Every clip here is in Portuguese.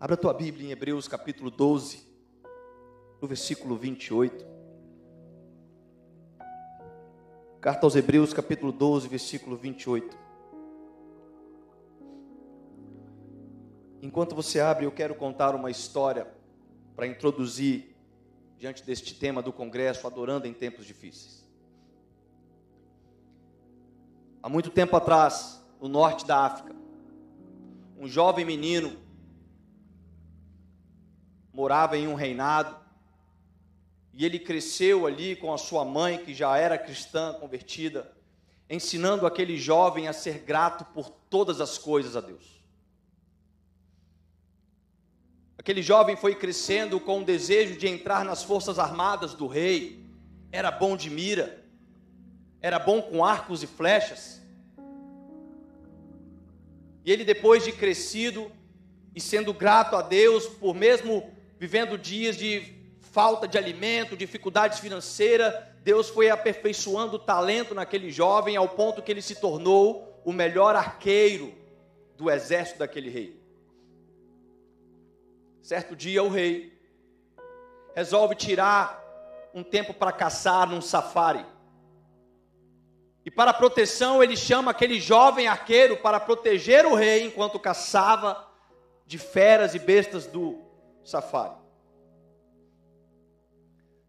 Abra tua Bíblia em Hebreus capítulo 12, no versículo 28. Carta aos Hebreus capítulo 12, versículo 28. Enquanto você abre, eu quero contar uma história para introduzir diante deste tema do congresso, adorando em tempos difíceis. Há muito tempo atrás, no norte da África, um jovem menino morava em um reinado e ele cresceu ali com a sua mãe, que já era cristã convertida, ensinando aquele jovem a ser grato por todas as coisas a Deus. Aquele jovem foi crescendo com o desejo de entrar nas forças armadas do rei, era bom de mira, era bom com arcos e flechas. E ele, depois de crescido e sendo grato a Deus por mesmo vivendo dias de falta de alimento, dificuldades financeiras, Deus foi aperfeiçoando o talento naquele jovem ao ponto que ele se tornou o melhor arqueiro do exército daquele rei. Certo dia, o rei resolve tirar um tempo para caçar num safari. E para proteção, ele chama aquele jovem arqueiro para proteger o rei enquanto caçava de feras e bestas do safari.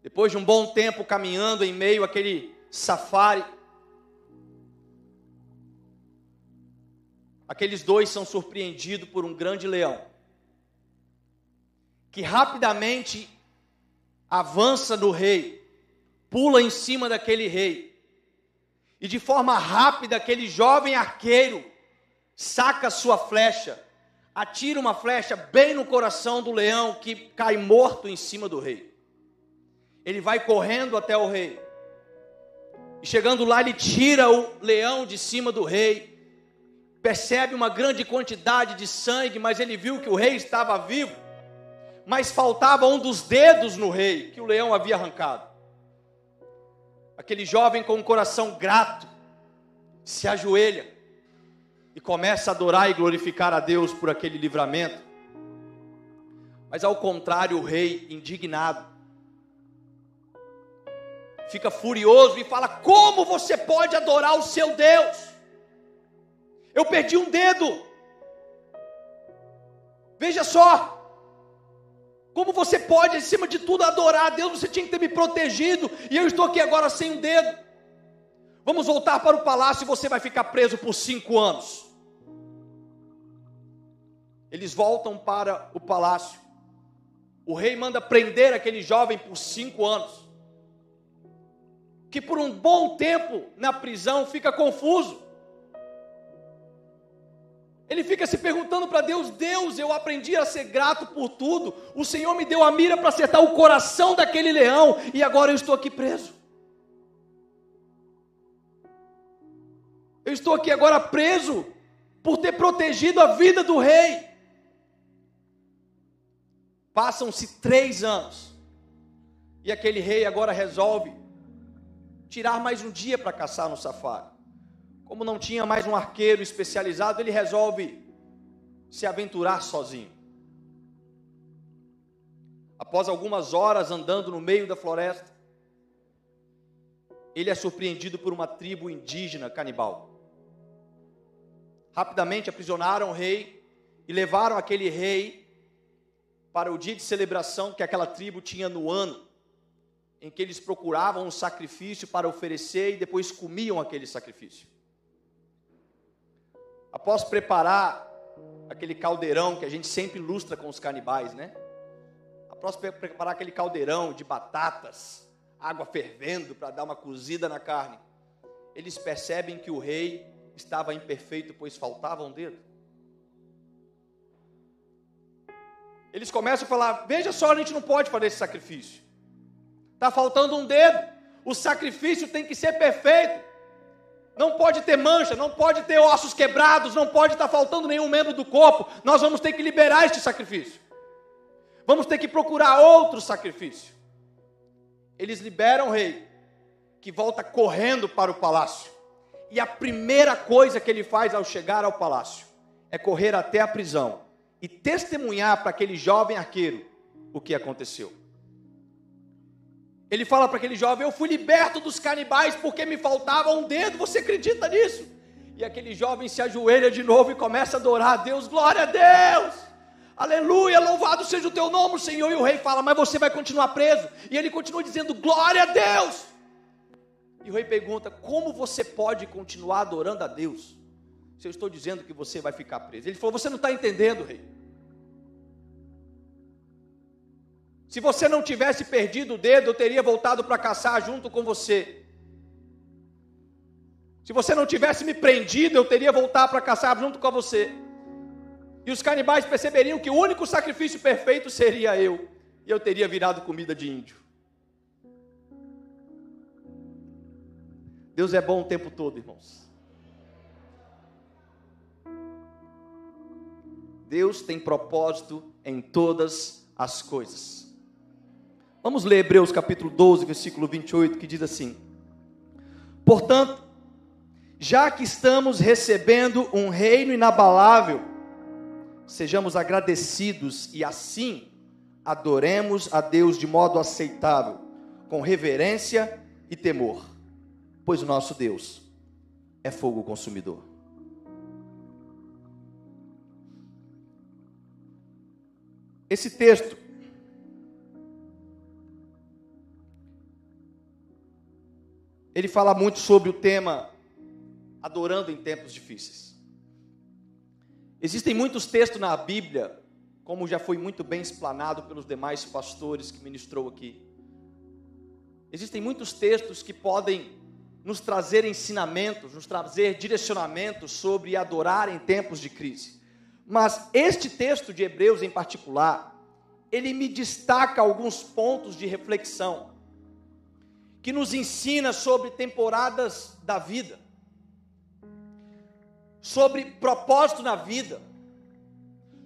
Depois de um bom tempo caminhando em meio àquele safari, aqueles dois são surpreendidos por um grande leão, que rapidamente avança no rei, pula em cima daquele rei, e de forma rápida aquele jovem arqueiro saca sua flecha atira uma flecha bem no coração do leão que cai morto em cima do rei. Ele vai correndo até o rei. E chegando lá, ele tira o leão de cima do rei. Percebe uma grande quantidade de sangue, mas ele viu que o rei estava vivo. Mas faltava um dos dedos no rei que o leão havia arrancado. Aquele jovem com um coração grato se ajoelha e começa a adorar e glorificar a Deus por aquele livramento. Mas ao contrário, o rei, indignado, fica furioso e fala: Como você pode adorar o seu Deus? Eu perdi um dedo. Veja só. Como você pode, acima de tudo, adorar a Deus? Você tinha que ter me protegido. E eu estou aqui agora sem um dedo. Vamos voltar para o palácio e você vai ficar preso por cinco anos. Eles voltam para o palácio. O rei manda prender aquele jovem por cinco anos. Que por um bom tempo na prisão fica confuso. Ele fica se perguntando para Deus: Deus, eu aprendi a ser grato por tudo. O Senhor me deu a mira para acertar o coração daquele leão e agora eu estou aqui preso. Eu estou aqui agora preso por ter protegido a vida do rei. Passam-se três anos. E aquele rei agora resolve tirar mais um dia para caçar no safari. Como não tinha mais um arqueiro especializado, ele resolve se aventurar sozinho. Após algumas horas andando no meio da floresta, ele é surpreendido por uma tribo indígena canibal. Rapidamente aprisionaram o rei e levaram aquele rei para o dia de celebração que aquela tribo tinha no ano, em que eles procuravam um sacrifício para oferecer e depois comiam aquele sacrifício. Após preparar aquele caldeirão que a gente sempre ilustra com os canibais, né? Após preparar aquele caldeirão de batatas, água fervendo para dar uma cozida na carne, eles percebem que o rei estava imperfeito, pois faltava um dedo. Eles começam a falar: veja só, a gente não pode fazer esse sacrifício. Está faltando um dedo. O sacrifício tem que ser perfeito. Não pode ter mancha, não pode ter ossos quebrados, não pode estar faltando nenhum membro do corpo. Nós vamos ter que liberar este sacrifício. Vamos ter que procurar outro sacrifício. Eles liberam o rei, que volta correndo para o palácio. E a primeira coisa que ele faz ao chegar ao palácio é correr até a prisão e testemunhar para aquele jovem arqueiro o que aconteceu. Ele fala para aquele jovem: Eu fui liberto dos canibais porque me faltava um dedo. Você acredita nisso? E aquele jovem se ajoelha de novo e começa a adorar a Deus. Glória a Deus! Aleluia, louvado seja o teu nome, Senhor. E o rei fala: Mas você vai continuar preso. E ele continua dizendo: Glória a Deus. E o rei pergunta: Como você pode continuar adorando a Deus? Se eu estou dizendo que você vai ficar preso. Ele falou: Você não está entendendo, rei. Se você não tivesse perdido o dedo, eu teria voltado para caçar junto com você. Se você não tivesse me prendido, eu teria voltado para caçar junto com você. E os canibais perceberiam que o único sacrifício perfeito seria eu. E eu teria virado comida de índio. Deus é bom o tempo todo, irmãos. Deus tem propósito em todas as coisas. Vamos ler Hebreus capítulo 12, versículo 28, que diz assim: Portanto, já que estamos recebendo um reino inabalável, sejamos agradecidos e assim adoremos a Deus de modo aceitável, com reverência e temor, pois o nosso Deus é fogo consumidor. Esse texto ele fala muito sobre o tema adorando em tempos difíceis. Existem muitos textos na Bíblia, como já foi muito bem explanado pelos demais pastores que ministrou aqui. Existem muitos textos que podem nos trazer ensinamentos, nos trazer direcionamentos sobre adorar em tempos de crise. Mas este texto de Hebreus em particular, ele me destaca alguns pontos de reflexão que nos ensina sobre temporadas da vida, sobre propósito na vida,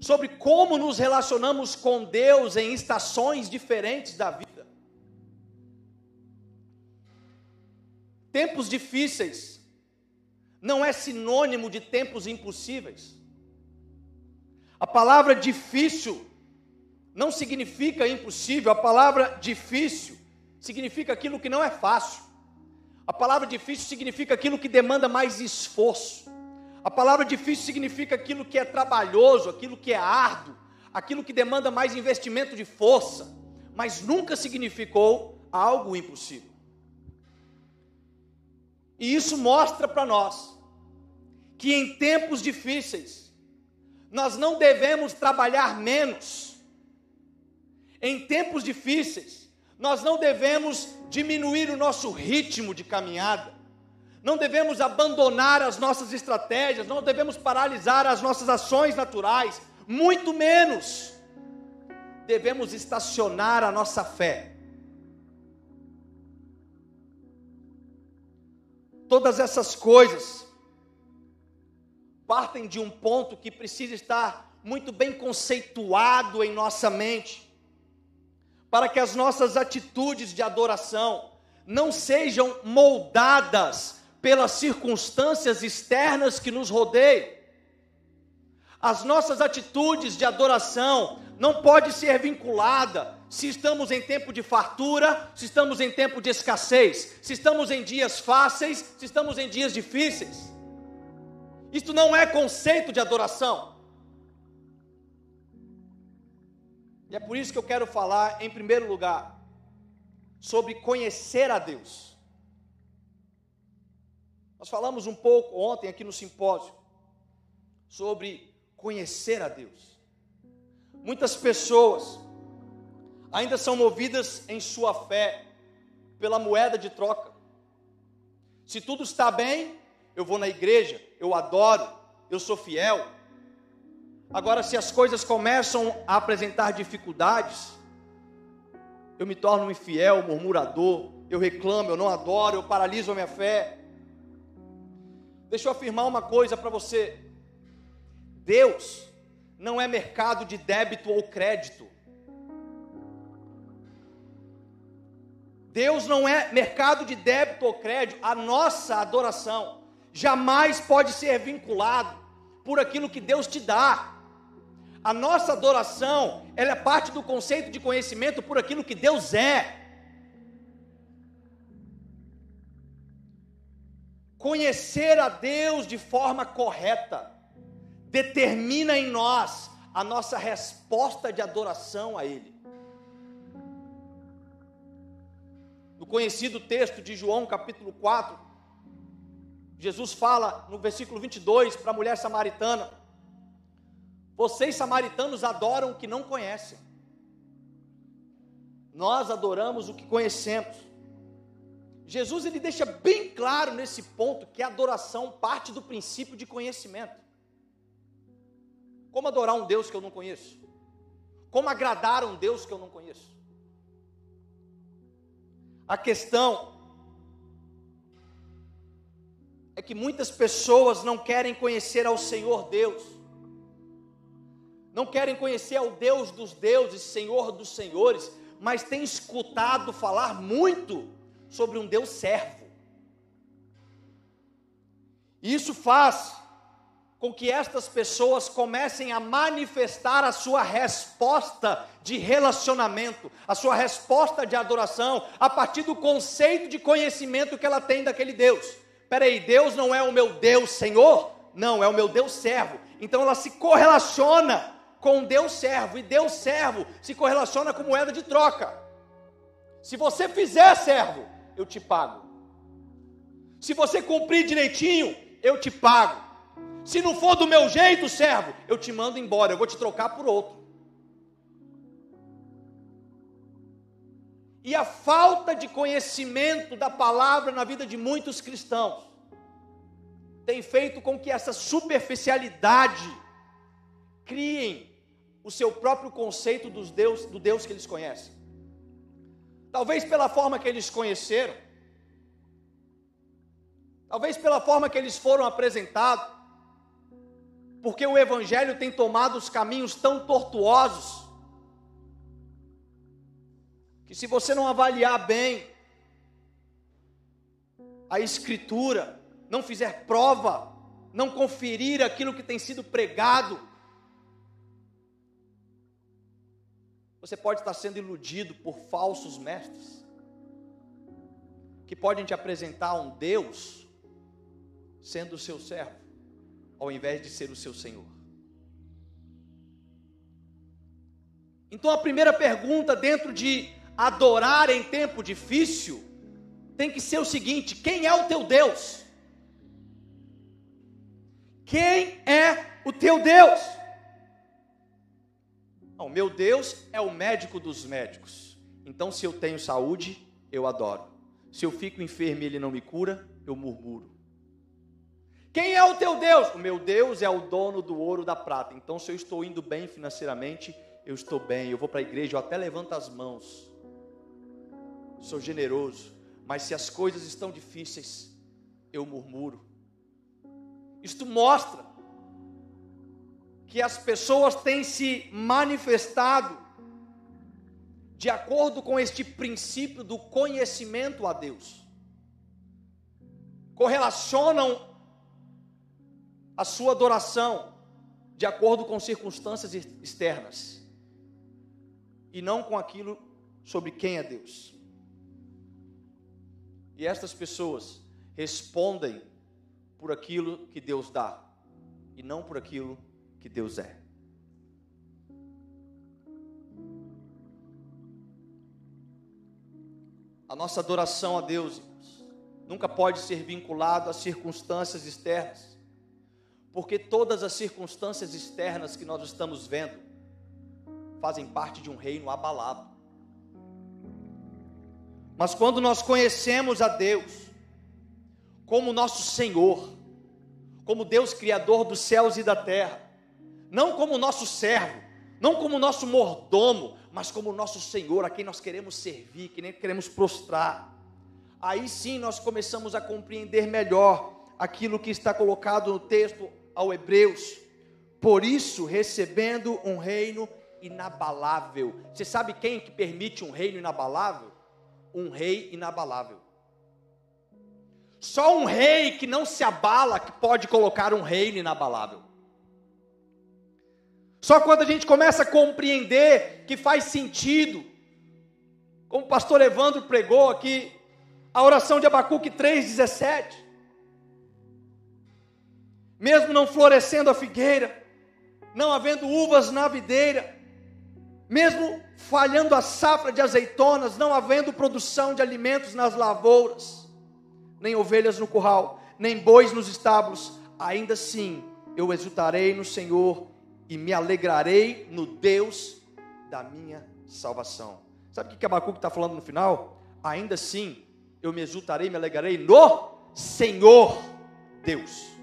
sobre como nos relacionamos com Deus em estações diferentes da vida. Tempos difíceis não é sinônimo de tempos impossíveis. A palavra difícil não significa impossível, a palavra difícil significa aquilo que não é fácil. A palavra difícil significa aquilo que demanda mais esforço. A palavra difícil significa aquilo que é trabalhoso, aquilo que é árduo, aquilo que demanda mais investimento de força, mas nunca significou algo impossível. E isso mostra para nós que em tempos difíceis nós não devemos trabalhar menos. Em tempos difíceis nós não devemos diminuir o nosso ritmo de caminhada, não devemos abandonar as nossas estratégias, não devemos paralisar as nossas ações naturais, muito menos devemos estacionar a nossa fé. Todas essas coisas partem de um ponto que precisa estar muito bem conceituado em nossa mente para que as nossas atitudes de adoração não sejam moldadas pelas circunstâncias externas que nos rodeiam. As nossas atitudes de adoração não pode ser vinculada se estamos em tempo de fartura, se estamos em tempo de escassez, se estamos em dias fáceis, se estamos em dias difíceis. Isto não é conceito de adoração. E é por isso que eu quero falar, em primeiro lugar, sobre conhecer a Deus. Nós falamos um pouco ontem aqui no simpósio sobre conhecer a Deus. Muitas pessoas ainda são movidas em sua fé pela moeda de troca. Se tudo está bem, eu vou na igreja, eu adoro, eu sou fiel, Agora, se as coisas começam a apresentar dificuldades, eu me torno infiel, murmurador, eu reclamo, eu não adoro, eu paraliso a minha fé. Deixa eu afirmar uma coisa para você: Deus não é mercado de débito ou crédito. Deus não é mercado de débito ou crédito. A nossa adoração jamais pode ser vinculado por aquilo que Deus te dá. A nossa adoração, ela é parte do conceito de conhecimento por aquilo que Deus é. Conhecer a Deus de forma correta determina em nós a nossa resposta de adoração a Ele. No conhecido texto de João, capítulo 4, Jesus fala no versículo 22 para a mulher samaritana: Vocês samaritanos adoram o que não conhecem, nós adoramos o que conhecemos. Jesus ele deixa bem claro nesse ponto que a adoração parte do princípio de conhecimento. Como adorar um Deus que eu não conheço? Como agradar um Deus que eu não conheço? A questão é que muitas pessoas não querem conhecer ao Senhor Deus, não querem conhecer ao Deus dos deuses, Senhor dos senhores, mas têm escutado falar muito sobre um Deus servo. Isso faz com que estas pessoas comecem a manifestar a sua resposta de relacionamento, a sua resposta de adoração, a partir do conceito de conhecimento que ela tem daquele Deus peraí, Deus não é o meu Deus Senhor? Não, é o meu Deus servo. Então ela se correlaciona com Deus servo, e Deus servo se correlaciona com moeda de troca. Se você fizer servo, eu te pago. Se você cumprir direitinho, eu te pago. Se não for do meu jeito, servo, eu te mando embora, eu vou te trocar por outro. e a falta de conhecimento da palavra na vida de muitos cristãos tem feito com que essa superficialidade criem o seu próprio conceito dos Deus, do Deus que eles conhecem. Talvez pela forma que eles conheceram, talvez pela forma que eles foram apresentados, porque o Evangelho tem tomado os caminhos tão tortuosos que se você não avaliar bem a escritura, não fizer prova, não conferir aquilo que tem sido pregado, você pode estar sendo iludido por falsos mestres, que podem te apresentar um Deus sendo o seu servo, ao invés de ser o seu Senhor. Então a primeira pergunta dentro de adorar em tempo difícil, tem que ser o seguinte: quem é o teu Deus? Quem é o teu Deus? O meu Deus é o médico dos médicos. Então, se eu tenho saúde, eu adoro. Se eu fico enfermo e ele não me cura, eu murmuro. Quem é o teu Deus? O meu Deus é o dono do ouro da prata. Então, se eu estou indo bem financeiramente, eu estou bem. Eu vou para a igreja, eu até levanto as mãos sou generoso, mas se as coisas estão difíceis, eu murmuro. Isto mostra que as pessoas têm se manifestado de acordo com este princípio do conhecimento a Deus. Correlacionam a sua adoração de acordo com circunstâncias externas e não com aquilo sobre quem é Deus. E estas pessoas respondem por aquilo que Deus dá e não por aquilo que Deus é. A nossa adoração a Deus nunca pode ser vinculado às circunstâncias externas, porque todas as circunstâncias externas que nós estamos vendo fazem parte de um reino abalado. Mas quando nós conhecemos a Deus como nosso Senhor, como Deus criador dos céus e da terra, não como nosso servo, não como nosso mordomo, mas como nosso Senhor, a quem nós queremos servir, que nem queremos prostrar. Aí sim nós começamos a compreender melhor aquilo que está colocado no texto ao Hebreus. Por isso, recebendo um reino inabalável. Você sabe quem que permite um reino inabalável? um rei inabalável. Só um rei que não se abala que pode colocar um reino inabalável. Só quando a gente começa a compreender que faz sentido, como o pastor Evandro pregou aqui, a oração de Abacuque 3,17. Mesmo não florescendo a figueira, não havendo uvas na videira, mesmo falhando a safra de azeitonas, não havendo produção de alimentos nas lavouras, nem ovelhas no curral, nem bois nos estábulos, ainda assim eu exultarei no Senhor e me alegrarei no Deus da minha salvação. Sabe o que Abacuque está falando no final? Ainda assim eu me exultarei, me alegrarei no Senhor Deus,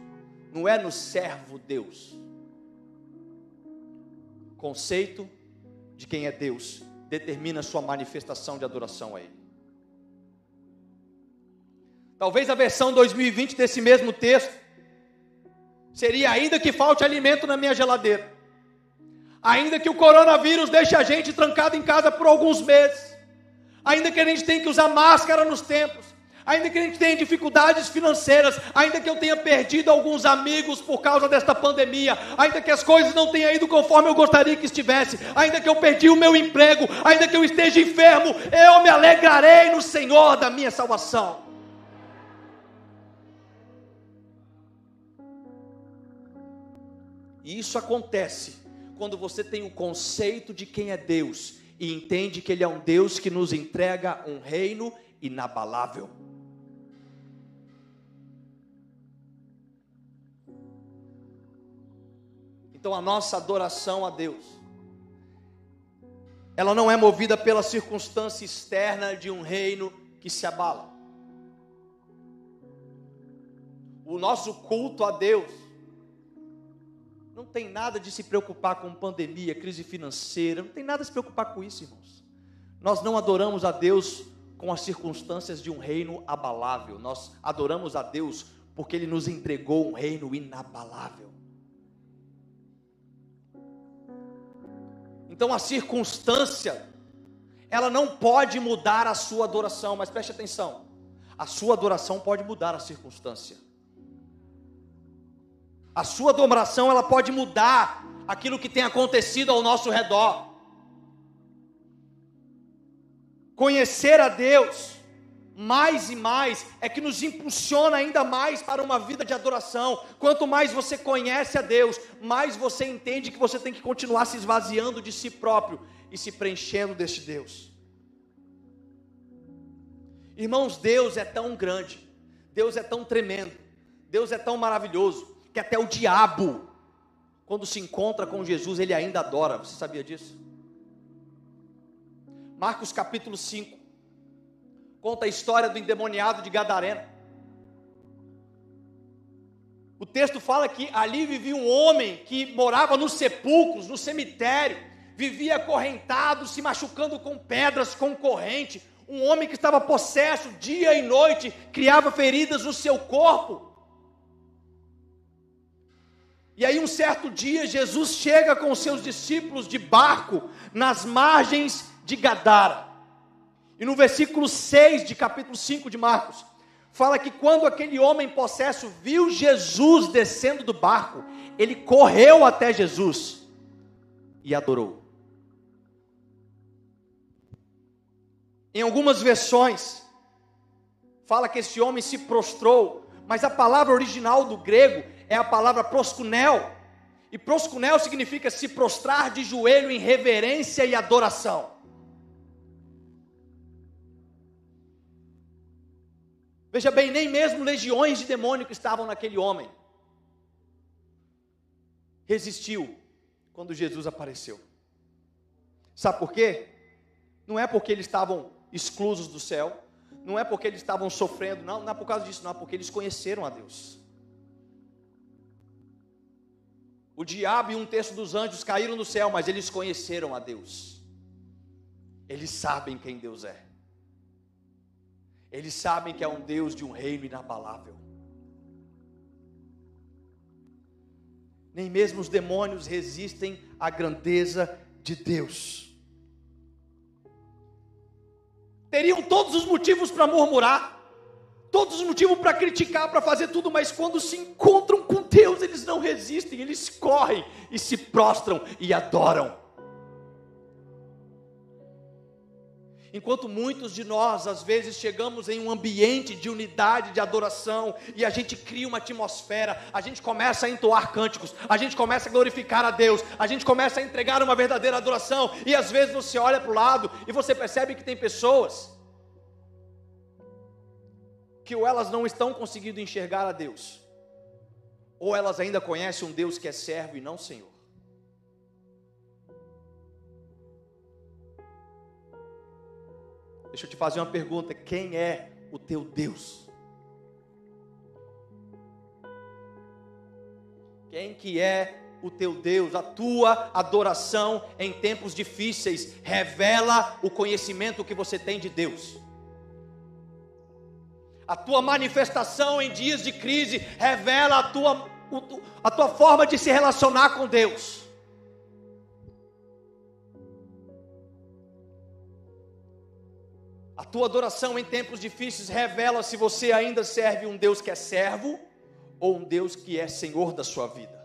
não é no servo Deus. Conceito de quem é Deus determina sua manifestação de adoração a Ele. Talvez a versão 2020 desse mesmo texto seria ainda que falte alimento na minha geladeira, ainda que o coronavírus deixe a gente trancado em casa por alguns meses, ainda que a gente tenha que usar máscara nos templos, ainda que a gente tenha dificuldades financeiras, ainda que eu tenha perdido alguns amigos por causa desta pandemia, ainda que as coisas não tenham ido conforme eu gostaria que estivesse, ainda que eu perdi o meu emprego, ainda que eu esteja enfermo, eu me alegrarei no Senhor da minha salvação. E isso acontece quando você tem o conceito de quem é Deus e entende que Ele é um Deus que nos entrega um reino inabalável. Então a nossa adoração a Deus, ela não é movida pela circunstância externa de um reino que se abala. O nosso culto a Deus não tem nada de se preocupar com pandemia, crise financeira, não tem nada de se preocupar com isso, irmãos. Nós não adoramos a Deus com as circunstâncias de um reino abalável, nós adoramos a Deus porque Ele nos entregou um reino inabalável. Então a circunstância, ela não pode mudar a sua adoração, mas preste atenção: a sua adoração pode mudar a circunstância. A sua adoração, ela pode mudar aquilo que tem acontecido ao nosso redor. Conhecer a Deus mais e mais é que nos impulsiona ainda mais para uma vida de adoração. Quanto mais você conhece a Deus, mais você entende que você tem que continuar se esvaziando de si próprio e se preenchendo deste Deus. Irmãos, Deus é tão grande, Deus é tão tremendo, Deus é tão maravilhoso, que até o diabo, quando se encontra com Jesus, ele ainda adora. Você sabia disso? Marcos capítulo 5 conta a história do endemoniado de Gadarena. O texto fala que ali vivia um homem que morava nos sepulcros, no cemitério, vivia acorrentado, se machucando com pedras, com corrente. Um homem que estava possesso dia e noite, criava feridas no seu corpo. E aí, um certo dia, Jesus chega com os seus discípulos de barco nas margens de Gadara. E no versículo 6 de capítulo 5 de Marcos, fala que quando aquele homem possesso viu Jesus descendo do barco, ele correu até Jesus e adorou. Em algumas versões, fala que esse homem se prostrou, mas a palavra original do grego é a palavra proscunel. E proscunel significa se prostrar de joelho em reverência e adoração. Veja bem, nem mesmo legiões de demônio que estavam naquele homem resistiu quando Jesus apareceu. Sabe por quê? Não é porque eles estavam exclusos do céu, não é porque eles estavam sofrendo, não, não é por causa disso, não, é porque eles conheceram a Deus. O diabo e um terço dos anjos caíram do céu, mas eles conheceram a Deus. Eles sabem quem Deus é. Eles sabem que é um Deus de um reino inabalável. Nem mesmo os demônios resistem à grandeza de Deus. Teriam todos os motivos para murmurar, todos os motivos para criticar, para fazer tudo, mas quando se encontram com Deus, eles não resistem, eles correm e se prostram e adoram. Enquanto muitos de nós, às vezes, chegamos em um ambiente de unidade, de adoração, e a gente cria uma atmosfera, a gente começa a entoar cânticos, a gente começa a glorificar a Deus, a gente começa a entregar uma verdadeira adoração, e às vezes você olha para o lado e você percebe que tem pessoas que ou elas não estão conseguindo enxergar a Deus, ou elas ainda conhecem um Deus que é servo e não Senhor. Deixa eu te fazer uma pergunta: quem é o teu Deus? Quem que é o teu Deus? A tua adoração em tempos difíceis revela o conhecimento que você tem de Deus. A tua manifestação em dias de crise revela a tua, a tua forma de se relacionar com Deus. Tua adoração em tempos difíceis revela se você ainda serve um Deus que é servo ou um Deus que é Senhor da sua vida.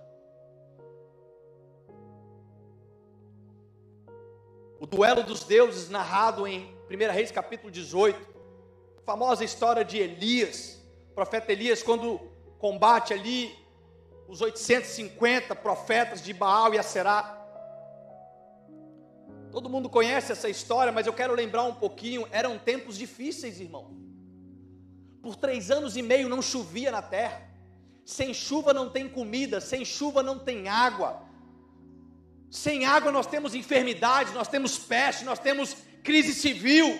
O duelo dos deuses narrado em 1 Reis capítulo 18 famosa história de Elias, profeta Elias, quando combate ali os 850 profetas de Baal e Aserá. Todo mundo conhece essa história, mas eu quero lembrar um pouquinho. Eram tempos difíceis, irmão. Por três anos e meio não chovia na terra. Sem chuva não tem comida, sem chuva não tem água. Sem água nós temos enfermidades, nós temos peste, nós temos crise civil.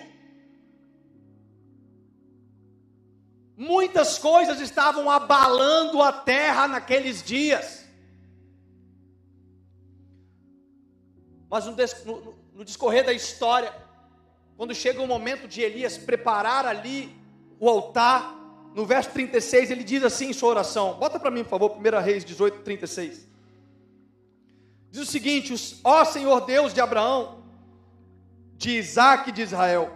Muitas coisas estavam abalando a terra naqueles dias. Mas no, no, discorrer da história, quando chega o momento de Elias preparar ali o altar, no verso 36 ele diz assim em sua oração: bota para mim, por favor, 1 Reis 18, 36. Diz o seguinte: Ó Senhor Deus de Abraão, de Isaac e de Israel,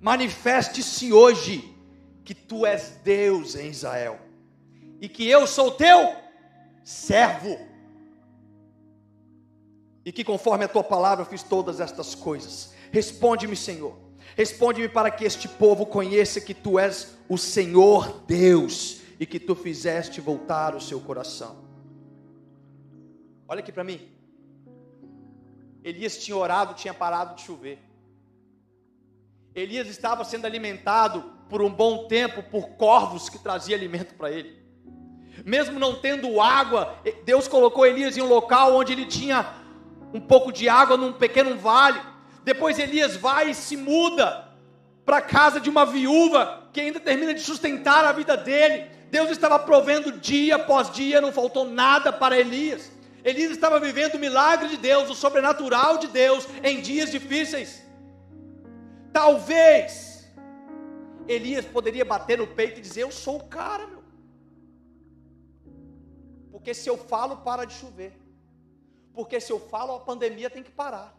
manifeste-se hoje que tu és Deus em Israel e que eu sou teu servo e que conforme a tua palavra eu fiz todas estas coisas. Responde-me, Senhor. Responde-me para que este povo conheça que tu és o Senhor Deus e que tu fizeste voltar o seu coração. Olha aqui para mim. Elias tinha orado, tinha parado de chover. Elias estava sendo alimentado por um bom tempo por corvos que traziam alimento para ele. Mesmo não tendo água, Deus colocou Elias em um local onde ele tinha um pouco de água num pequeno vale. Depois Elias vai e se muda para a casa de uma viúva que ainda termina de sustentar a vida dele. Deus estava provendo dia após dia, não faltou nada para Elias. Elias estava vivendo o milagre de Deus, o sobrenatural de Deus em dias difíceis. Talvez Elias poderia bater no peito e dizer: Eu sou o cara, meu. Porque se eu falo, para de chover. Porque se eu falo, a pandemia tem que parar.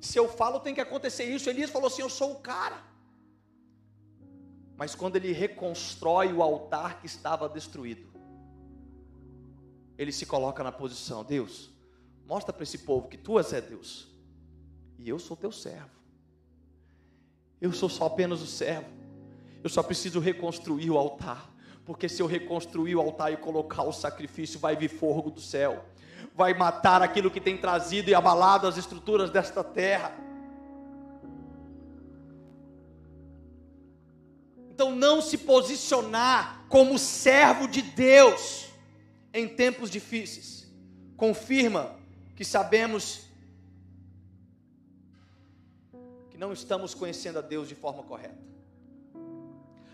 Se eu falo, tem que acontecer isso. Elias falou assim: Eu sou o cara. Mas quando ele reconstrói o altar que estava destruído, ele se coloca na posição: Deus, mostra para esse povo que tu és é Deus, e eu sou teu servo. Eu sou só apenas o servo. Eu só preciso reconstruir o altar. Porque se eu reconstruir o altar e colocar o sacrifício, vai vir fogo do céu. Vai matar aquilo que tem trazido e abalado as estruturas desta terra. Então, não se posicionar como servo de Deus em tempos difíceis, confirma que sabemos que não estamos conhecendo a Deus de forma correta.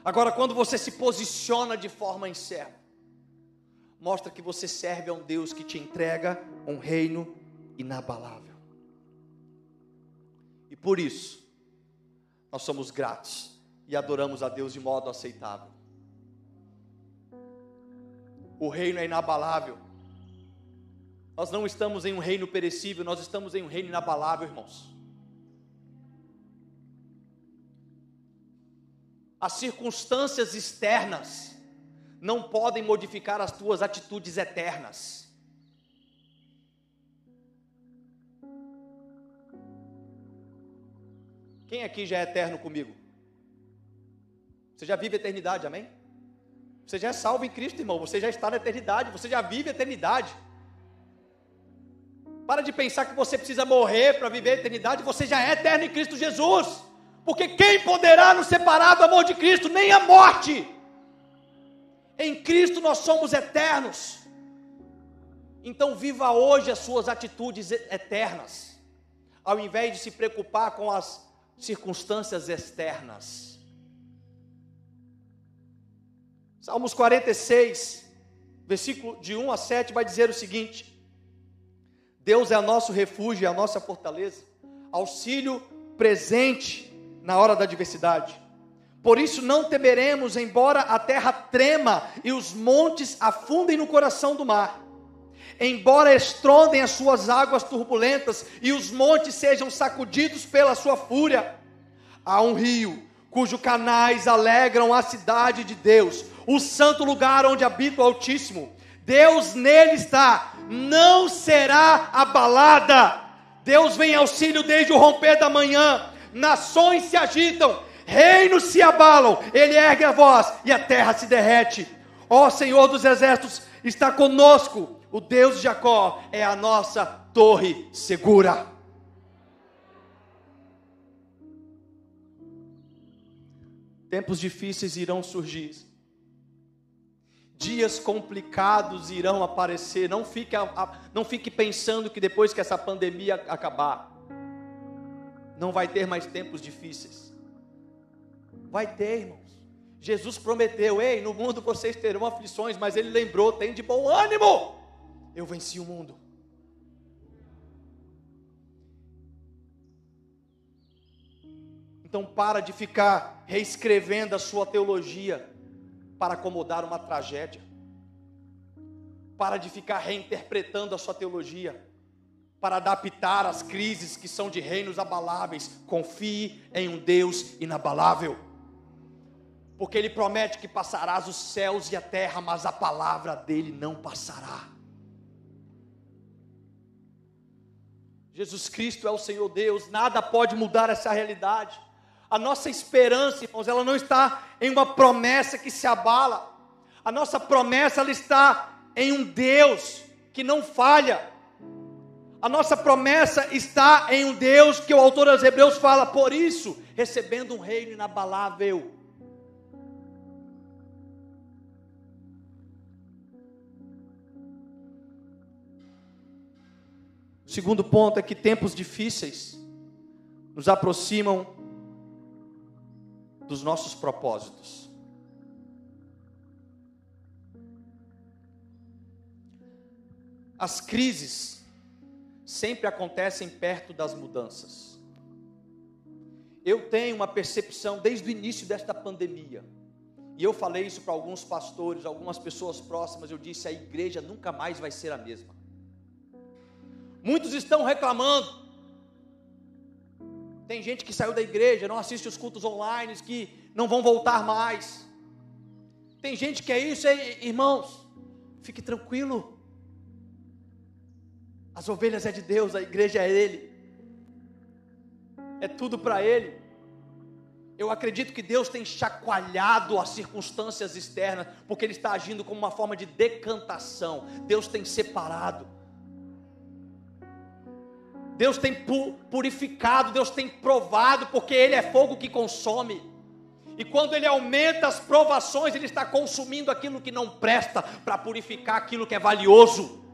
Agora, quando você se posiciona de forma incerta, mostra que você serve a um Deus que te entrega um reino inabalável. E por isso, nós somos gratos e adoramos a Deus de modo aceitável. O reino é inabalável. Nós não estamos em um reino perecível, nós estamos em um reino inabalável, irmãos. as circunstâncias externas não podem modificar as tuas atitudes eternas. Quem aqui já é eterno comigo? Você já vive a eternidade, amém? Você já é salvo em Cristo, irmão. Você já está na eternidade. Você já vive a eternidade. Para de pensar que você precisa morrer para viver a eternidade. Você já é eterno em Cristo Jesus. Porque quem poderá nos separar do amor de Cristo? Nem a morte. Em Cristo nós somos eternos. Então viva hoje as suas atitudes eternas, ao invés de se preocupar com as circunstâncias externas. Salmos 46, versículo de 1 a 7 vai dizer o seguinte: Deus é nosso refúgio, é a nossa fortaleza, auxílio presente na hora da adversidade. Por isso não temeremos, embora a terra trema e os montes afundem no coração do mar. Embora estrondem as suas águas turbulentas e os montes sejam sacudidos pela sua fúria. Há um rio cujos canais alegram a cidade de Deus, o santo lugar onde habita o Altíssimo. Deus nele está, não será abalada. Deus vem em auxílio desde o romper da manhã. Nações se agitam, reinos se abalam. Ele ergue a voz e a terra se derrete. Ó Senhor dos exércitos, está conosco. O Deus de Jacó é a nossa torre segura. Tempos difíceis irão surgir dias complicados irão aparecer. Não fique, não fique pensando que depois que essa pandemia acabar, não vai ter mais tempos difíceis. Vai ter, irmãos. Jesus prometeu: Ei, no mundo vocês terão aflições, mas Ele lembrou: tem de bom ânimo. Eu venci o mundo. Então para de ficar reescrevendo a sua teologia para acomodar uma tragédia. Para de ficar reinterpretando a sua teologia, para adaptar as crises que são de reinos abaláveis. Confie em um Deus inabalável. Porque ele promete que passarás os céus e a terra, mas a palavra dele não passará. Jesus Cristo é o Senhor Deus, nada pode mudar essa realidade. A nossa esperança, irmãos, ela não está em uma promessa que se abala. A nossa promessa ela está em um Deus que não falha. A nossa promessa está em um Deus que o autor aos Hebreus fala, por isso, recebendo um reino inabalável. Segundo ponto é que tempos difíceis nos aproximam dos nossos propósitos. As crises sempre acontecem perto das mudanças. Eu tenho uma percepção desde o início desta pandemia, e eu falei isso para alguns pastores, algumas pessoas próximas, eu disse: a igreja nunca mais vai ser a mesma. Muitos estão reclamando, tem gente que saiu da igreja, não assiste os cultos online, que não vão voltar mais. Tem gente que é isso, irmãos. Fique tranquilo. As ovelhas é de Deus, a igreja é Ele. É tudo para Ele. Eu acredito que Deus tem chacoalhado as circunstâncias externas, porque Ele está agindo como uma forma de decantação. Deus tem separado. Deus tem purificado, Deus tem provado, porque Ele é fogo que consome. E quando Ele aumenta as provações, Ele está consumindo aquilo que não presta, para purificar aquilo que é valioso.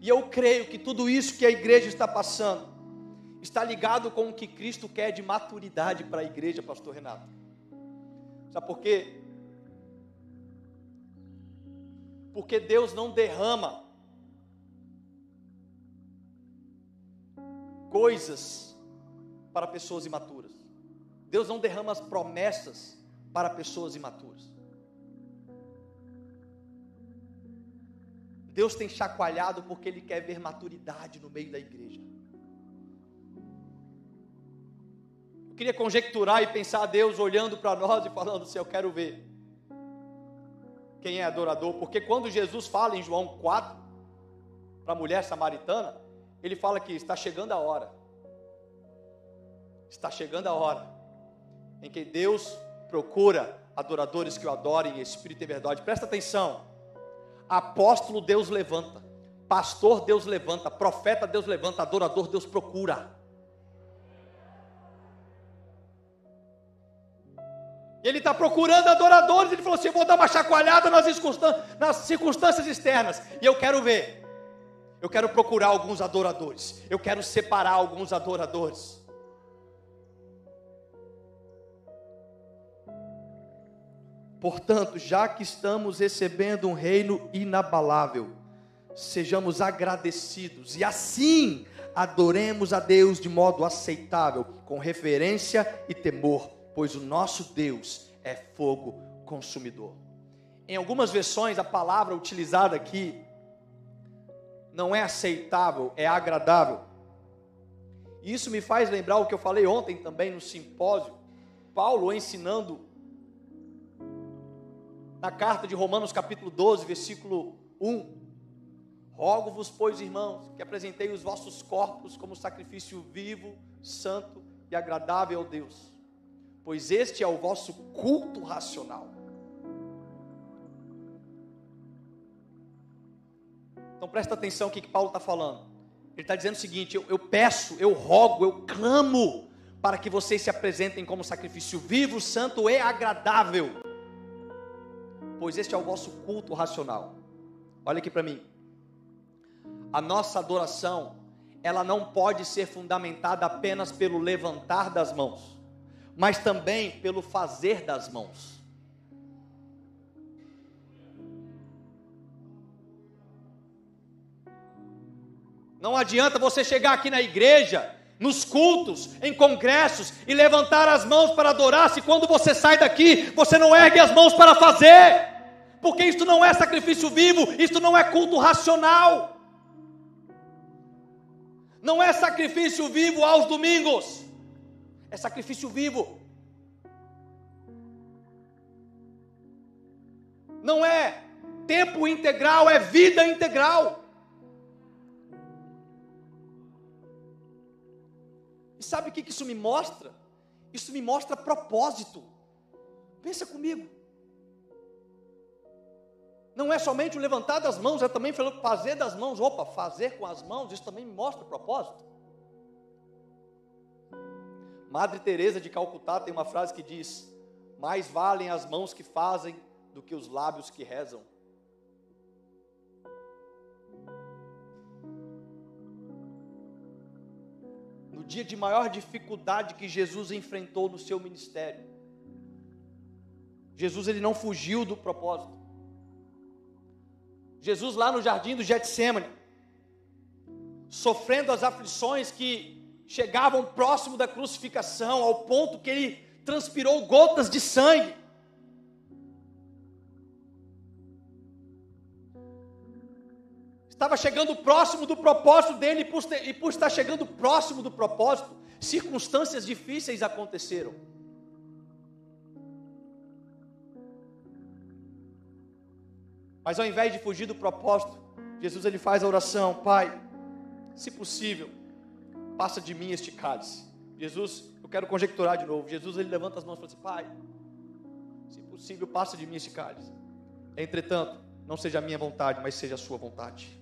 E eu creio que tudo isso que a igreja está passando, está ligado com o que Cristo quer de maturidade para a igreja, Pastor Renato. Sabe por quê? Porque Deus não derrama coisas para pessoas imaturas. Deus não derrama as promessas para pessoas imaturas. Deus tem chacoalhado porque Ele quer ver maturidade no meio da igreja. Eu queria conjecturar e pensar a Deus olhando para nós e falando assim: Eu quero ver quem é adorador, porque quando Jesus fala em João 4 para a mulher samaritana, ele fala que está chegando a hora. Está chegando a hora em que Deus procura adoradores que o adorem em espírito e verdade. Presta atenção. Apóstolo Deus levanta, pastor Deus levanta, profeta Deus levanta, adorador Deus procura. Ele está procurando adoradores. Ele falou assim: Eu vou dar uma chacoalhada nas circunstâncias, nas circunstâncias externas. E eu quero ver. Eu quero procurar alguns adoradores. Eu quero separar alguns adoradores. Portanto, já que estamos recebendo um reino inabalável, sejamos agradecidos e assim adoremos a Deus de modo aceitável, com referência e temor, pois o nosso Deus é fogo consumidor. Em algumas versões, a palavra utilizada aqui não é aceitável, é agradável. E isso me faz lembrar o que eu falei ontem também no simpósio. Paulo ensinando na carta de Romanos, capítulo 12, versículo 1. Rogo-vos, pois, irmãos, que apresentei os vossos corpos como sacrifício vivo, santo e agradável ao Deus, pois este é o vosso culto racional. Então presta atenção o que, Paulo está falando. Ele está dizendo o seguinte: eu, eu peço, eu rogo, eu clamo para que vocês se apresentem como sacrifício vivo, santo e agradável pois este é o vosso culto racional. Olha aqui para mim. A nossa adoração, ela não pode ser fundamentada apenas pelo levantar das mãos, mas também pelo fazer das mãos. Não adianta você chegar aqui na igreja, nos cultos, em congressos e levantar as mãos para adorar, se quando você sai daqui, você não ergue as mãos para fazer porque isto não é sacrifício vivo, isto não é culto racional. Não é sacrifício vivo aos domingos, é sacrifício vivo. Não é tempo integral, é vida integral. E sabe o que isso me mostra? Isso me mostra propósito. Pensa comigo. Não é somente o levantar das mãos, é também fazer das mãos. Opa, fazer com as mãos, isso também me mostra propósito. Madre Teresa de Calcutá tem uma frase que diz: "Mais valem as mãos que fazem do que os lábios que rezam". No dia de maior dificuldade que Jesus enfrentou no seu ministério, Jesus ele não fugiu do propósito. Jesus lá no jardim do Getsemane, sofrendo as aflições que chegavam próximo da crucificação, ao ponto que ele transpirou gotas de sangue. Estava chegando próximo do propósito dele, e por, estar chegando próximo do propósito, circunstâncias difíceis aconteceram. Mas ao invés de fugir do propósito, Jesus ele faz a oração: Pai, se possível, passa de mim este cálice. Jesus, eu quero conjecturar de novo. Jesus ele levanta as mãos e fala assim: Pai, se possível, passa de mim este cálice. Entretanto, não seja a minha vontade, mas seja a sua vontade.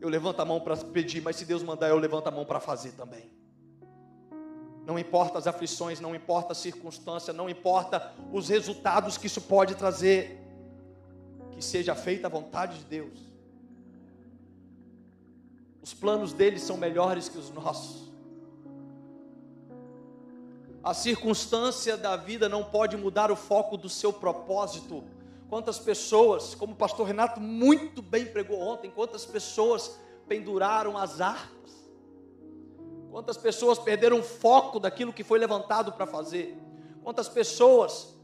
Eu levanto a mão para pedir, mas se Deus mandar, eu levanto a mão para fazer também. Não importa as aflições, não importa a circunstância, não importa os resultados que isso pode trazer, que seja feita a vontade de Deus. Os planos dele são melhores que os nossos. A circunstância da vida não pode mudar o foco do seu propósito. Quantas pessoas, como o pastor Renato muito bem pregou ontem, quantas pessoas penduraram as armas Quantas pessoas perderam o foco daquilo que foi levantado para fazer? Quantas pessoas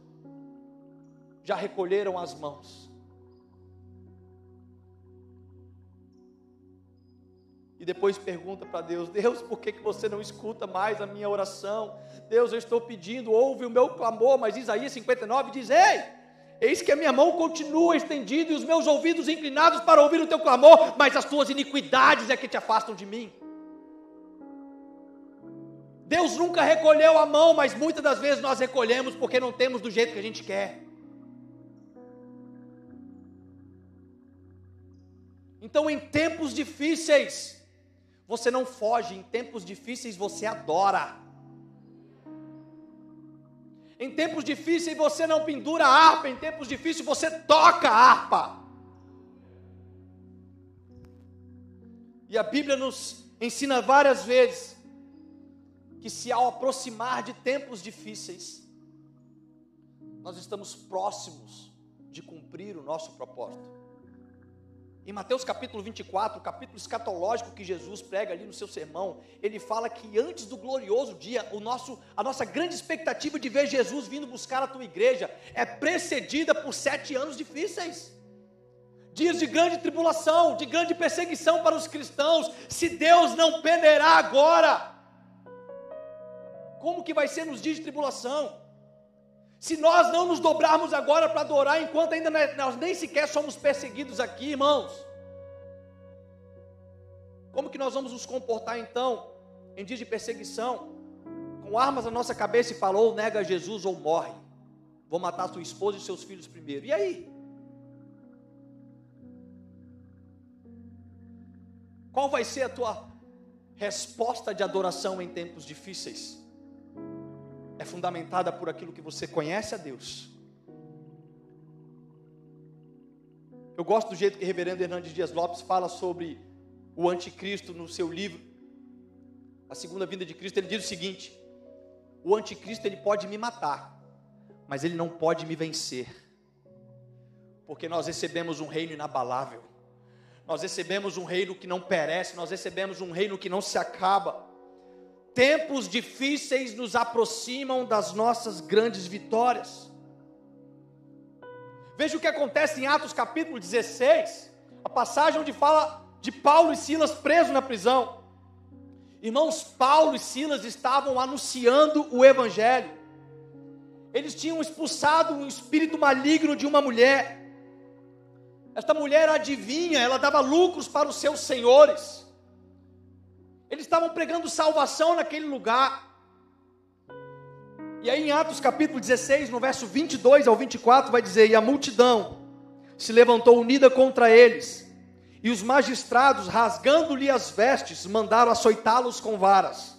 já recolheram as mãos? Depois pergunta para Deus: Deus, por que, que você não escuta mais a minha oração? Deus, eu estou pedindo, ouve o meu clamor, mas Isaías 59 diz: Ei, eis que a minha mão continua estendida e os meus ouvidos inclinados para ouvir o teu clamor, mas as tuas iniquidades é que te afastam de mim. Deus nunca recolheu a mão, mas muitas das vezes nós recolhemos porque não temos do jeito que a gente quer. Então, em tempos difíceis, você não foge, em tempos difíceis você adora. Em tempos difíceis você não pendura a harpa, em tempos difíceis você toca a harpa. E a Bíblia nos ensina várias vezes que se ao aproximar de tempos difíceis, nós estamos próximos de cumprir o nosso propósito. Em Mateus capítulo 24, o capítulo escatológico que Jesus prega ali no seu sermão, ele fala que antes do glorioso dia, o nosso, a nossa grande expectativa de ver Jesus vindo buscar a tua igreja é precedida por sete anos difíceis. Dias de grande tribulação, de grande perseguição para os cristãos. Se Deus não peneirar agora, como que vai ser nos dias de tribulação? Se nós não nos dobrarmos agora para adorar, enquanto ainda nós nem sequer somos perseguidos aqui, irmãos, como que nós vamos nos comportar então, em dias de perseguição, com armas na nossa cabeça e falou, nega Jesus ou morre, vou matar sua esposa e seus filhos primeiro, e aí? Qual vai ser a tua resposta de adoração em tempos difíceis? É fundamentada por aquilo que você conhece a Deus. Eu gosto do jeito que o reverendo Hernandes Dias Lopes fala sobre o anticristo no seu livro, A Segunda Vinda de Cristo. Ele diz o seguinte: o anticristo ele pode me matar, mas ele não pode me vencer, porque nós recebemos um reino inabalável, nós recebemos um reino que não perece, nós recebemos um reino que não se acaba. Tempos difíceis nos aproximam das nossas grandes vitórias. Veja o que acontece em Atos capítulo 16, a passagem onde fala de Paulo e Silas presos na prisão. Irmãos, Paulo e Silas estavam anunciando o evangelho. Eles tinham expulsado um espírito maligno de uma mulher. Esta mulher adivinha, ela dava lucros para os seus senhores. Eles estavam pregando salvação naquele lugar. E aí em Atos capítulo 16, no verso 22 ao 24, vai dizer: E a multidão se levantou unida contra eles, e os magistrados, rasgando-lhe as vestes, mandaram açoitá-los com varas.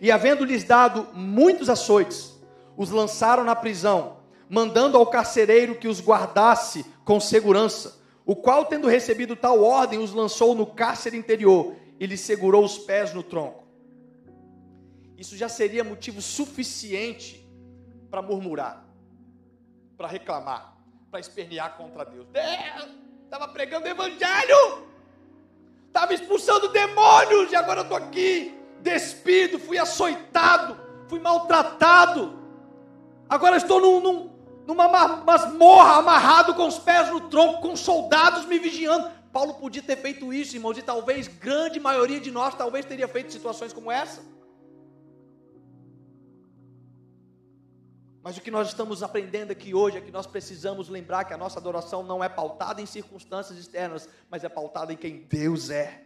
E havendo-lhes dado muitos açoites, os lançaram na prisão, mandando ao carcereiro que os guardasse com segurança, o qual, tendo recebido tal ordem, os lançou no cárcere interior e lhe segurou os pés no tronco. Isso já seria motivo suficiente para murmurar, para reclamar, para espernear contra Deus. Estava pregando o evangelho, estava expulsando demônios, e agora estou aqui, despido, fui açoitado, fui maltratado. Agora estou num, num, numa masmorra, amarrado com os pés no tronco, com soldados me vigiando. Paulo podia ter feito isso, irmãos, e talvez grande maioria de nós talvez teria feito situações como essa. Mas o que nós estamos aprendendo aqui hoje é que nós precisamos lembrar que a nossa adoração não é pautada em circunstâncias externas, mas é pautada em quem Deus é.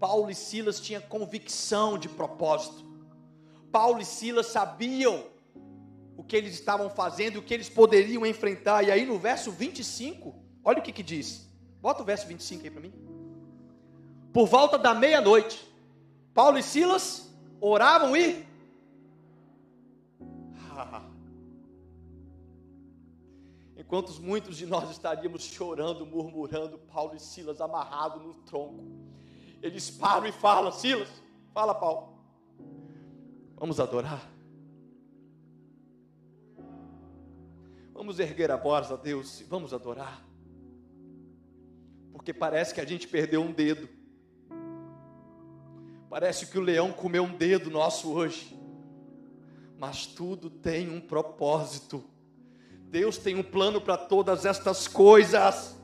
Paulo e Silas tinham convicção de propósito. Paulo e Silas sabiam o que eles estavam fazendo, o que eles poderiam enfrentar. E aí no verso 25, olha o que, que diz. Bota o verso 25 aí para mim. Por volta da meia-noite, Paulo e Silas oravam e. Enquanto muitos de nós estaríamos chorando, murmurando, Paulo e Silas amarrados no tronco. Eles param e falam: Silas, fala, Paulo, vamos adorar. Vamos erguer a voz a Deus e vamos adorar. Porque parece que a gente perdeu um dedo. Parece que o leão comeu um dedo nosso hoje. Mas tudo tem um propósito. Deus tem um plano para todas estas coisas.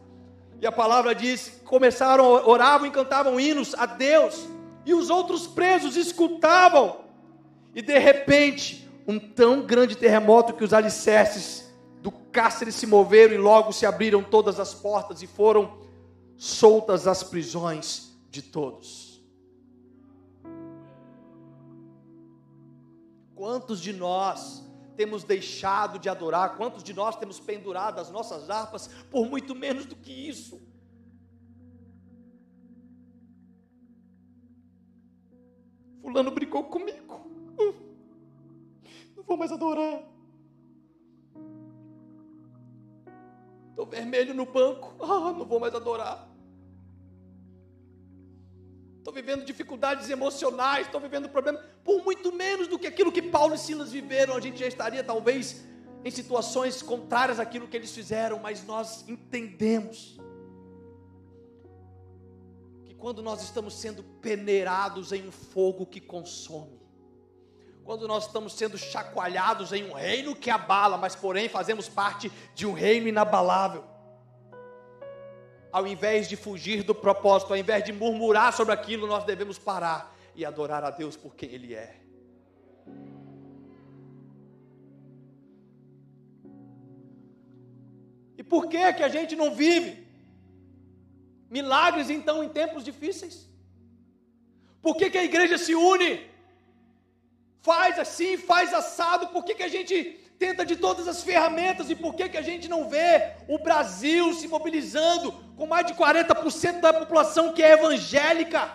E a palavra diz: começaram, oravam e cantavam hinos a Deus, e os outros presos escutavam. E de repente, um tão grande terremoto que os alicerces cárcere se moveram e logo se abriram todas as portas e foram soltas as prisões de todos. Quantos de nós temos deixado de adorar, quantos de nós temos pendurado as nossas harpas por muito menos do que isso? Fulano brigou comigo, não vou mais adorar. Estou vermelho no banco, ah, não vou mais adorar. Estou vivendo dificuldades emocionais, estou vivendo problemas, por muito menos do que aquilo que Paulo e Silas viveram, a gente já estaria talvez em situações contrárias àquilo que eles fizeram, mas nós entendemos que quando nós estamos sendo peneirados em um fogo que consome, quando nós estamos sendo chacoalhados em um reino que abala, mas porém fazemos parte de um reino inabalável ao invés de fugir do propósito, ao invés de murmurar sobre aquilo, nós devemos parar e adorar a Deus por quem Ele é. E por que que a gente não vive milagres então em tempos difíceis? Por que, que a igreja se une? Faz assim, faz assado, por que, que a gente tenta de todas as ferramentas, e por que, que a gente não vê o Brasil se mobilizando com mais de 40% da população que é evangélica?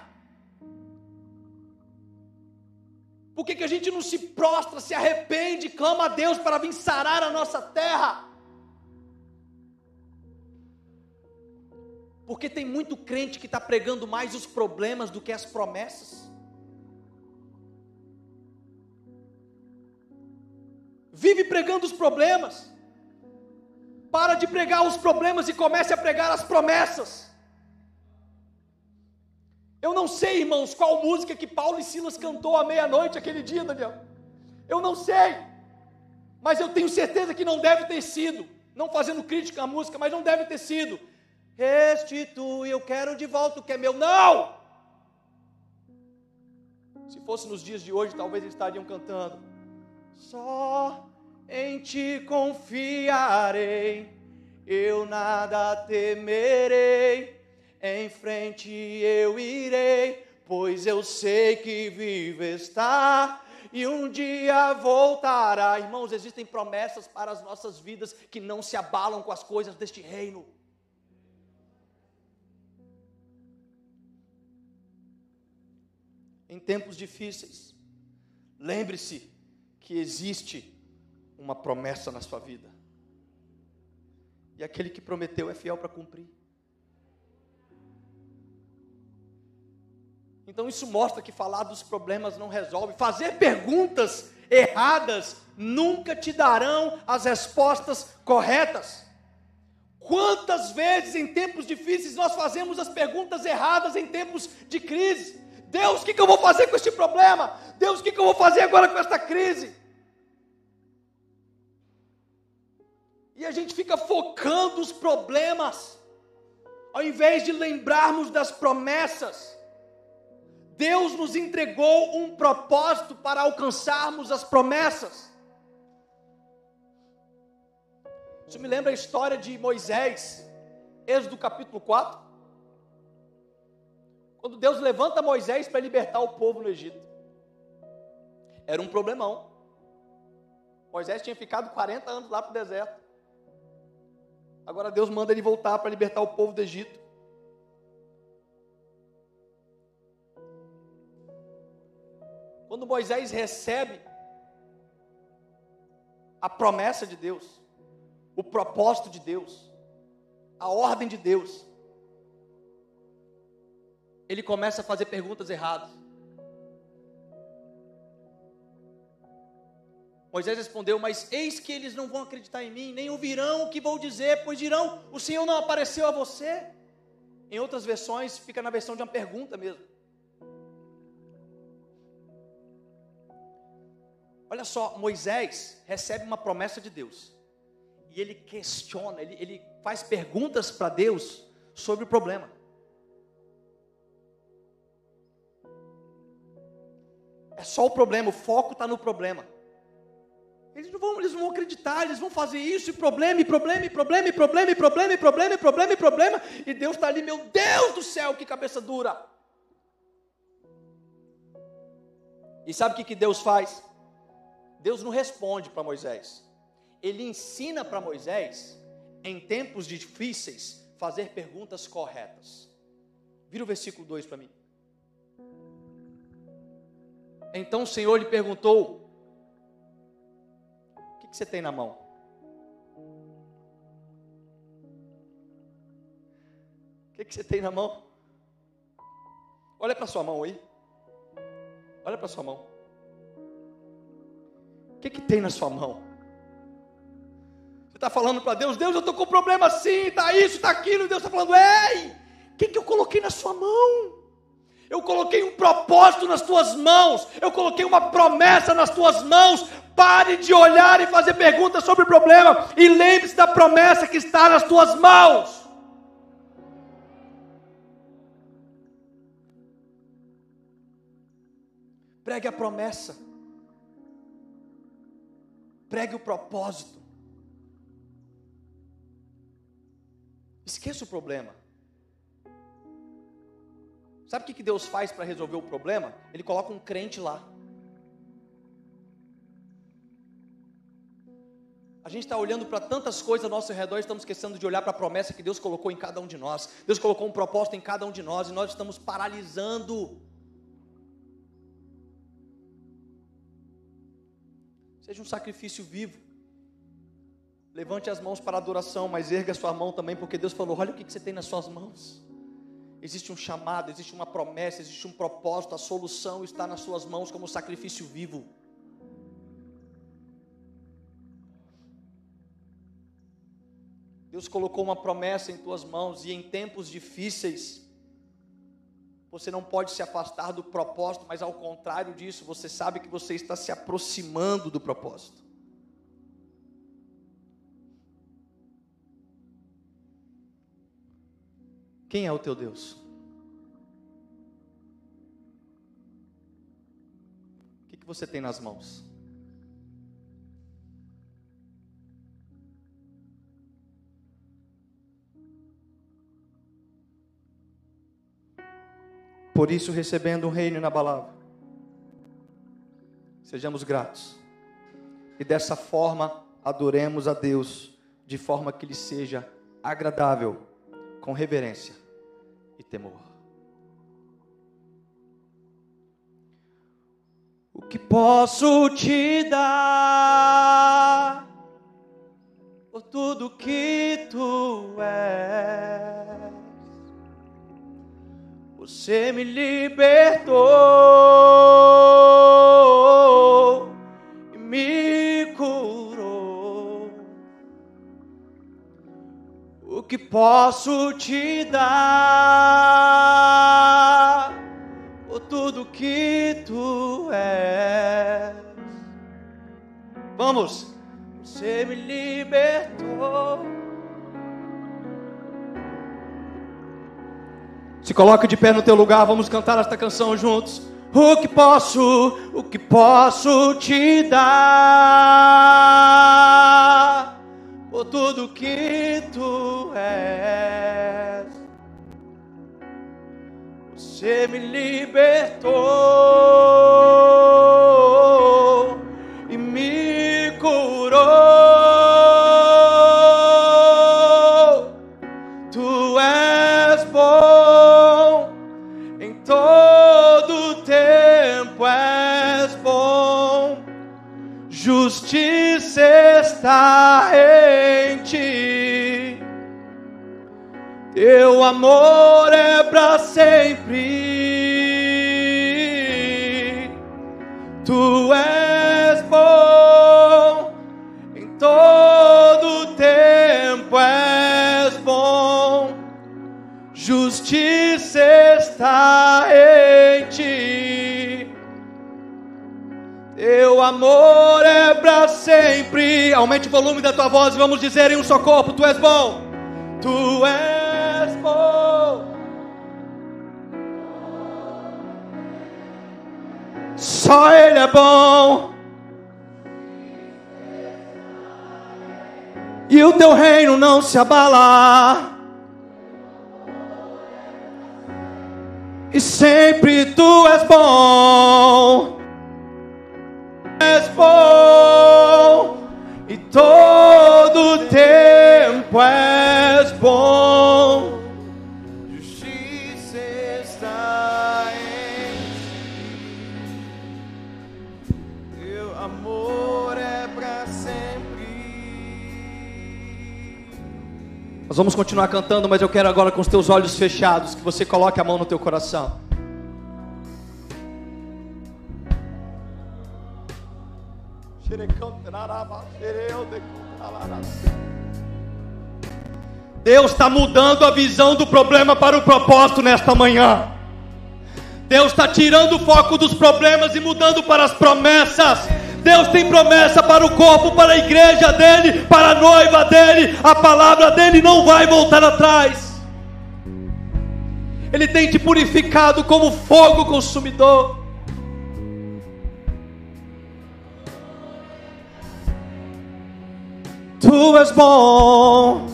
Por que, que a gente não se prostra, se arrepende, clama a Deus para vir sarar a nossa terra? Porque tem muito crente que está pregando mais os problemas do que as promessas. Vive pregando os problemas. Para de pregar os problemas e comece a pregar as promessas. Eu não sei, irmãos, qual música que Paulo e Silas cantou à meia-noite aquele dia, Daniel. Eu não sei. Mas eu tenho certeza que não deve ter sido. Não fazendo crítica à música, mas não deve ter sido. Restitui, eu quero de volta o que é meu. Não! Se fosse nos dias de hoje, talvez eles estariam cantando. Só em ti confiarei, eu nada temerei, em frente eu irei, pois eu sei que vive está e um dia voltará. Irmãos, existem promessas para as nossas vidas que não se abalam com as coisas deste reino. Em tempos difíceis, lembre-se que existe uma promessa na sua vida. E aquele que prometeu é fiel para cumprir. Então isso mostra que falar dos problemas não resolve. Fazer perguntas erradas nunca te darão as respostas corretas. Quantas vezes em tempos difíceis nós fazemos as perguntas erradas em tempos de crise? Deus, o que, que eu vou fazer com este problema? Deus, o que, que eu vou fazer agora com esta crise? E a gente fica focando os problemas, ao invés de lembrarmos das promessas. Deus nos entregou um propósito para alcançarmos as promessas. Isso me lembra a história de Moisés, Êxodo capítulo 4. Quando Deus levanta Moisés para libertar o povo no Egito. Era um problemão. Moisés tinha ficado 40 anos lá para o deserto. Agora Deus manda ele voltar para libertar o povo do Egito. Quando Moisés recebe a promessa de Deus, o propósito de Deus, a ordem de Deus, ele começa a fazer perguntas erradas. Moisés respondeu: Mas eis que eles não vão acreditar em mim, nem ouvirão o que vou dizer, pois dirão: O Senhor não apareceu a você. Em outras versões, fica na versão de uma pergunta mesmo. Olha só, Moisés recebe uma promessa de Deus. E ele questiona, ele, ele faz perguntas para Deus sobre o problema. É só o problema, o foco está no problema. Eles não, vão, eles não vão acreditar, eles vão fazer isso, e problema, e problema, e problema, e problema, e problema, e problema, e problema, e problema, e Deus está ali, meu Deus do céu, que cabeça dura. E sabe o que, que Deus faz? Deus não responde para Moisés. Ele ensina para Moisés, em tempos difíceis, fazer perguntas corretas. Vira o versículo 2 para mim. Então o Senhor lhe perguntou: O que, que você tem na mão? O que, que você tem na mão? Olha para sua mão aí. Olha para sua mão. O que, que tem na sua mão? Você está falando para Deus, Deus, eu estou com um problema assim, está isso, está aquilo, Deus está falando, ei, o que, que eu coloquei na sua mão? Eu coloquei um propósito nas tuas mãos, eu coloquei uma promessa nas tuas mãos. Pare de olhar e fazer perguntas sobre o problema e lembre-se da promessa que está nas tuas mãos. Pregue a promessa. Pregue o propósito. Esqueça o problema. Sabe o que Deus faz para resolver o problema? Ele coloca um crente lá. A gente está olhando para tantas coisas ao nosso redor e estamos esquecendo de olhar para a promessa que Deus colocou em cada um de nós. Deus colocou um propósito em cada um de nós e nós estamos paralisando. Seja um sacrifício vivo. Levante as mãos para adoração, mas erga sua mão também, porque Deus falou: olha o que você tem nas suas mãos. Existe um chamado, existe uma promessa, existe um propósito, a solução está nas suas mãos como sacrifício vivo. Deus colocou uma promessa em tuas mãos e em tempos difíceis, você não pode se afastar do propósito, mas ao contrário disso, você sabe que você está se aproximando do propósito. Quem é o teu Deus? O que, que você tem nas mãos? Por isso, recebendo um reino inabalável, sejamos gratos. E dessa forma, adoremos a Deus, de forma que lhe seja agradável, com reverência e temor. O que posso te dar por tudo que tu és? Você me libertou que posso te dar por tudo que tu és? Vamos, você me libertou. Se coloque de pé no teu lugar, vamos cantar esta canção juntos. O que posso, o que posso te dar por tudo que tu és. Você me libertou aumente volume da tua voz e vamos dizer em um só corpo: Tu és bom. Tu és bom. Só Ele é bom. E o teu reino não se abalar. e sempre tu és bom. Bom. Justiça está em ti. Teu amor é para sempre. Nós vamos continuar cantando, mas eu quero agora com os teus olhos fechados que você coloque a mão no teu coração. Deus está mudando a visão do problema para o propósito nesta manhã. Deus está tirando o foco dos problemas e mudando para as promessas. Deus tem promessa para o corpo, para a igreja dele, para a noiva dele. A palavra dele não vai voltar atrás. Ele tem te purificado como fogo consumidor. Tu és bom.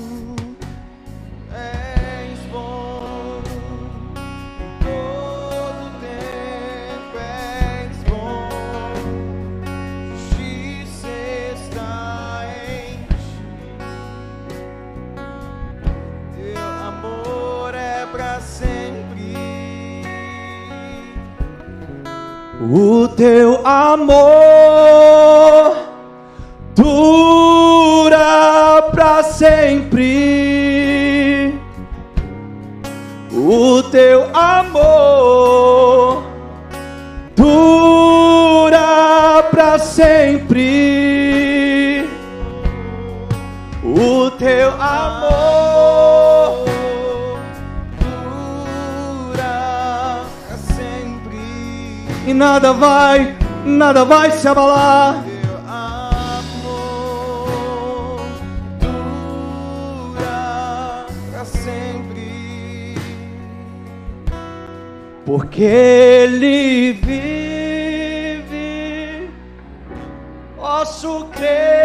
Teu amor nada vai, nada vai se abalar. Porque ele vive, posso crer